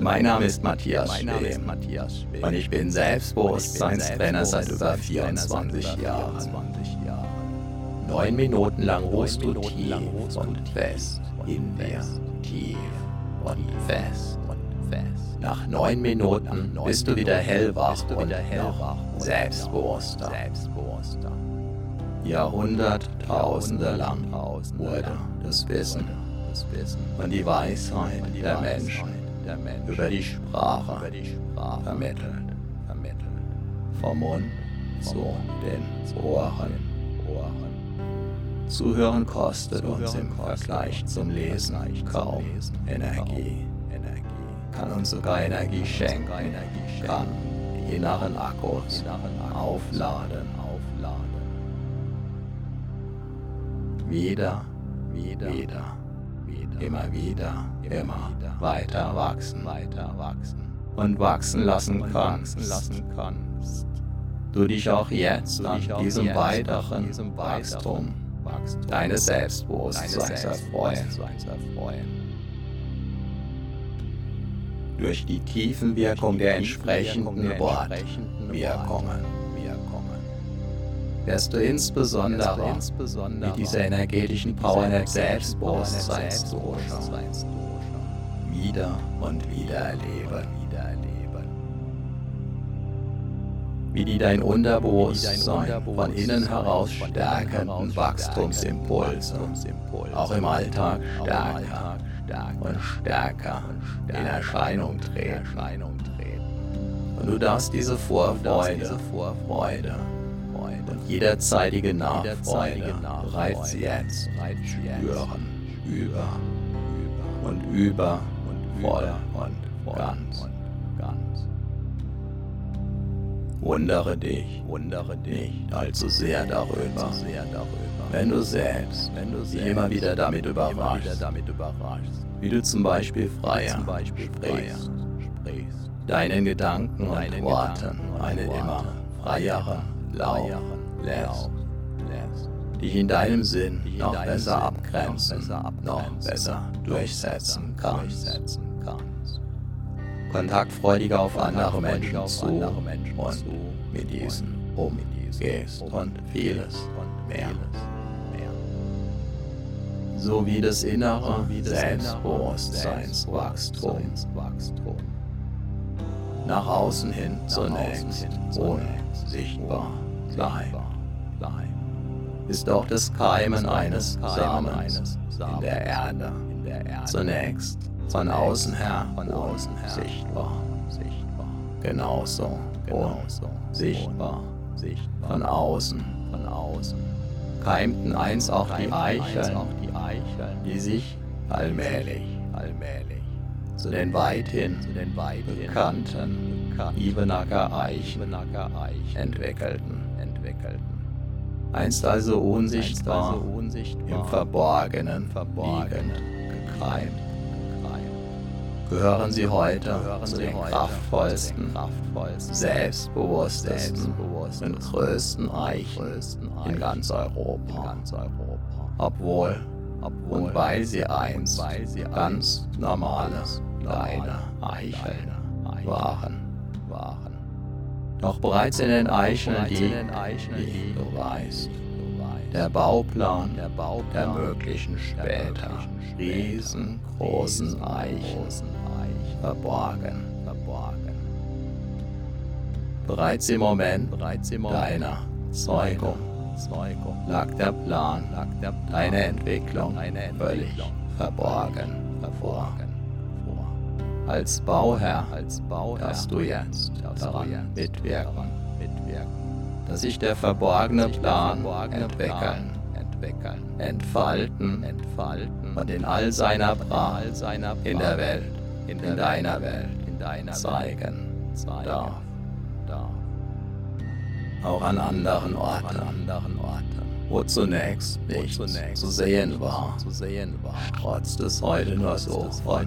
Mein Name ist Matthias Schwem. Und ich bin Selbstbewusstseinstrainer seit über 24 Jahren. Neun Minuten lang ruhst du tief und fest in dir, tief und fest. Nach neun Minuten bist du wieder hellwach und noch selbstbewusster. Jahrhunderttausende lang wurde das Wissen und die Weisheit der Menschen über die Sprache. Vermittelt. Vom Mund zu den Ohren. Zuhören kostet uns im Vergleich zum Lesen kaum Energie. Kann uns sogar Energie schenken, kann die inneren Akkus aufladen. Wieder, wieder, wieder immer wieder, immer weiter wachsen, weiter wachsen und wachsen lassen kannst. Du dich auch jetzt an diesem weiteren Wachstum deines Selbstbewusstseins erfreuen. Durch die Tiefenwirkung der entsprechenden Wortwirkungen wirst du insbesondere mit dieser energetischen Power des Selbstbewusstseins wieder und wieder erleben. Wie die dein Unterbewusstsein von innen heraus stärkenden Wachstumsimpulse auch im Alltag stärker und stärker in Erscheinung treten. Und du darfst diese Vorfreude, Freude, jederzeitige Nachfreude bereits jetzt spüren, über und über und voll und ganz. Wundere dich, wundere dich allzu sehr darüber, wenn du selbst, wenn du dich immer wieder damit überraschst, wie du zum Beispiel freier sprichst, deinen Gedanken und Worten eine immer freiere, lautere lässt, dich in deinem Sinn noch besser abgrenzen, noch besser durchsetzen kannst. Kontaktfreudiger auf andere Menschen zu und mit diesen umgehst und vieles mehr. So wie das innere Selbstbewusstseinswachstum nach außen hin zunächst unsichtbar bleibt ist auch das Keimen eines Samens in der Erde. Zunächst von außen her sichtbar. Genauso sichtbar. Von außen. Keimten einst auch die Eicheln, die sich allmählich zu den weithin bekannten Ibenacker Eichen entwickelten einst also unsichtbar, im Verborgenen liegend, gekreimt. Gehören sie heute zu den kraftvollsten, selbstbewusstesten und größten Eichen in ganz Europa. Obwohl und weil sie einst ganz normale, kleine Eicheln waren. Doch bereits in den Eicheln liegt, wie du weißt, der Bauplan der möglichen später. riesengroßen Eichen verborgen. Bereits im Moment deiner Zeugung lag der Plan, deine Entwicklung völlig verborgen. Hervor als Bauherr, als Bauherr dass du jetzt daran mitwirken, dass sich der verborgene Plan entwickeln, entwickeln, entfalten, entfalten. Und in all seiner Pracht. in der Welt, in deiner Welt. Zeigen. Darf. Auch an anderen Orten, wo zunächst nichts zu sehen war, trotz des heute nur so von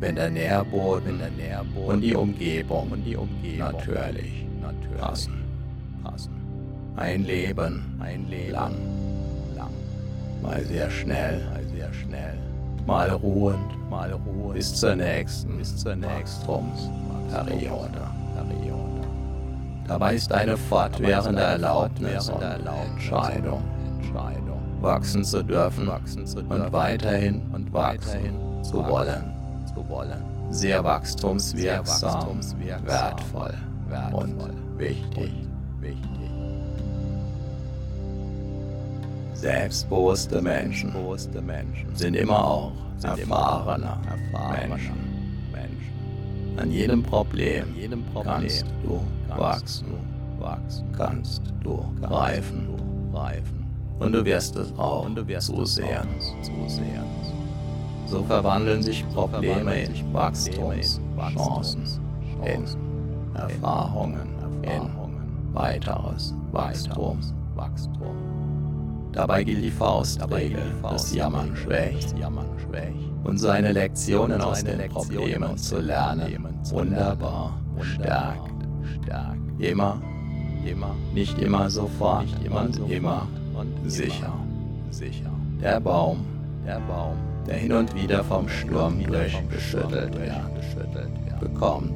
wenn der Nährboden und die Umgebung. Natürlich. Passen. Ein Leben. Lang, mal sehr schnell, mal ruhend, mal ruhend. Bis zur nächsten, bis zur nächsten. Periode. Dabei ist eine fortwährende Erlaubnis und Entscheidung, wachsen zu dürfen und weiterhin und wachsen zu wollen. Sehr wachstumswirksam, wertvoll und wichtig. Selbstbewusste Menschen sind immer auch erfahrene Menschen. An jedem Problem kannst du wachsen, kannst du reifen, und du wirst es auch zusehen. So verwandeln sich Probleme in Wachstumschancen, in Erfahrungen, in weiteres Wachstum. Dabei gilt die Faustregel, das Jammern schwächt. Und seine Lektionen aus den Problemen zu lernen, wunderbar. Stärkt. Immer, immer, nicht immer sofort. und immer. Sicher. Der Baum, der Baum, der hin und wieder vom Sturm durchgeschüttelt wird, bekommt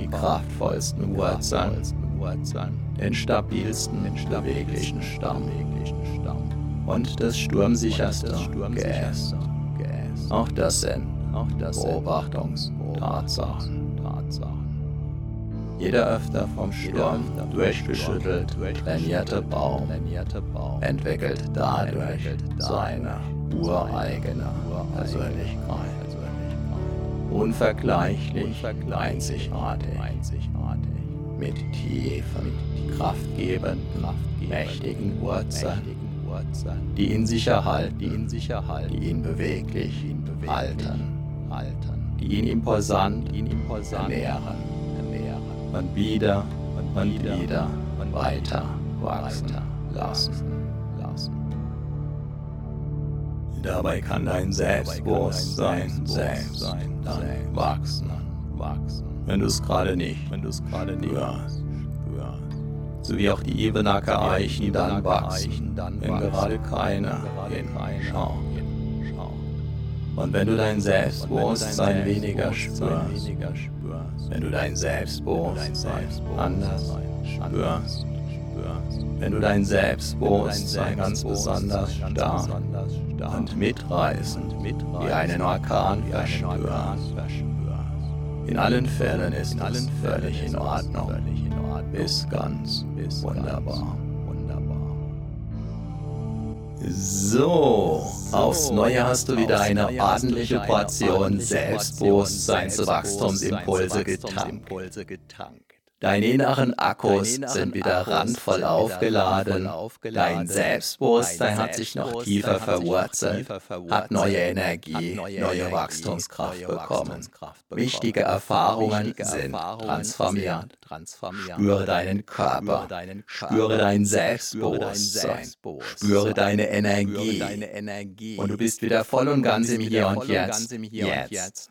die kraftvollsten Wurzeln, den stabilsten, beweglichen Stamm und das sturmsicherste Geäst. Auch das sind Beobachtungstatsachen. Jeder öfter vom Sturm durchgeschüttelt trainierte Baum entwickelt dadurch seine ureigene Persönlichkeit. Unvergleichlich, einzigartig, mit tiefen, kraftgebenden, mächtigen Wurzeln, die ihn sicher halten, die ihn, sicher halten, die ihn beweglich, halten, die ihn imposant, ihn imposant ernähren, und wieder und, wieder, und weiter wachsen lassen, lassen. Dabei kann dein Selbstbewusstsein selbst dann wachsen, wachsen, wenn du es gerade nicht, wenn du es gerade nicht hörst sowie auch die Ebenacker Eichen dann wachsen, wenn gerade keiner hinschaut. Und wenn du dein Selbstbewusstsein weniger spürst, wenn du dein Selbstbewusstsein anders spürst, wenn du dein Selbstbewusstsein ganz besonders stark und mitreißend wie einen Orkan verspürst, in allen Fällen ist es völlig in Ordnung. ist ganz wunderbar. So, aufs Neue hast du wieder eine ordentliche Portion Selbstbewusstseinswachstumsimpulse getankt. Deine inneren Akkus sind wieder randvoll aufgeladen. Dein Selbstbewusstsein hat sich noch tiefer verwurzelt, hat neue Energie, neue Wachstumskraft bekommen. Wichtige Erfahrungen sind transformiert. Spüre deinen Körper, spüre dein Selbstbewusstsein, spüre deine Energie. Und du bist wieder voll und ganz im Hier und Jetzt. Jetzt.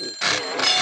うん。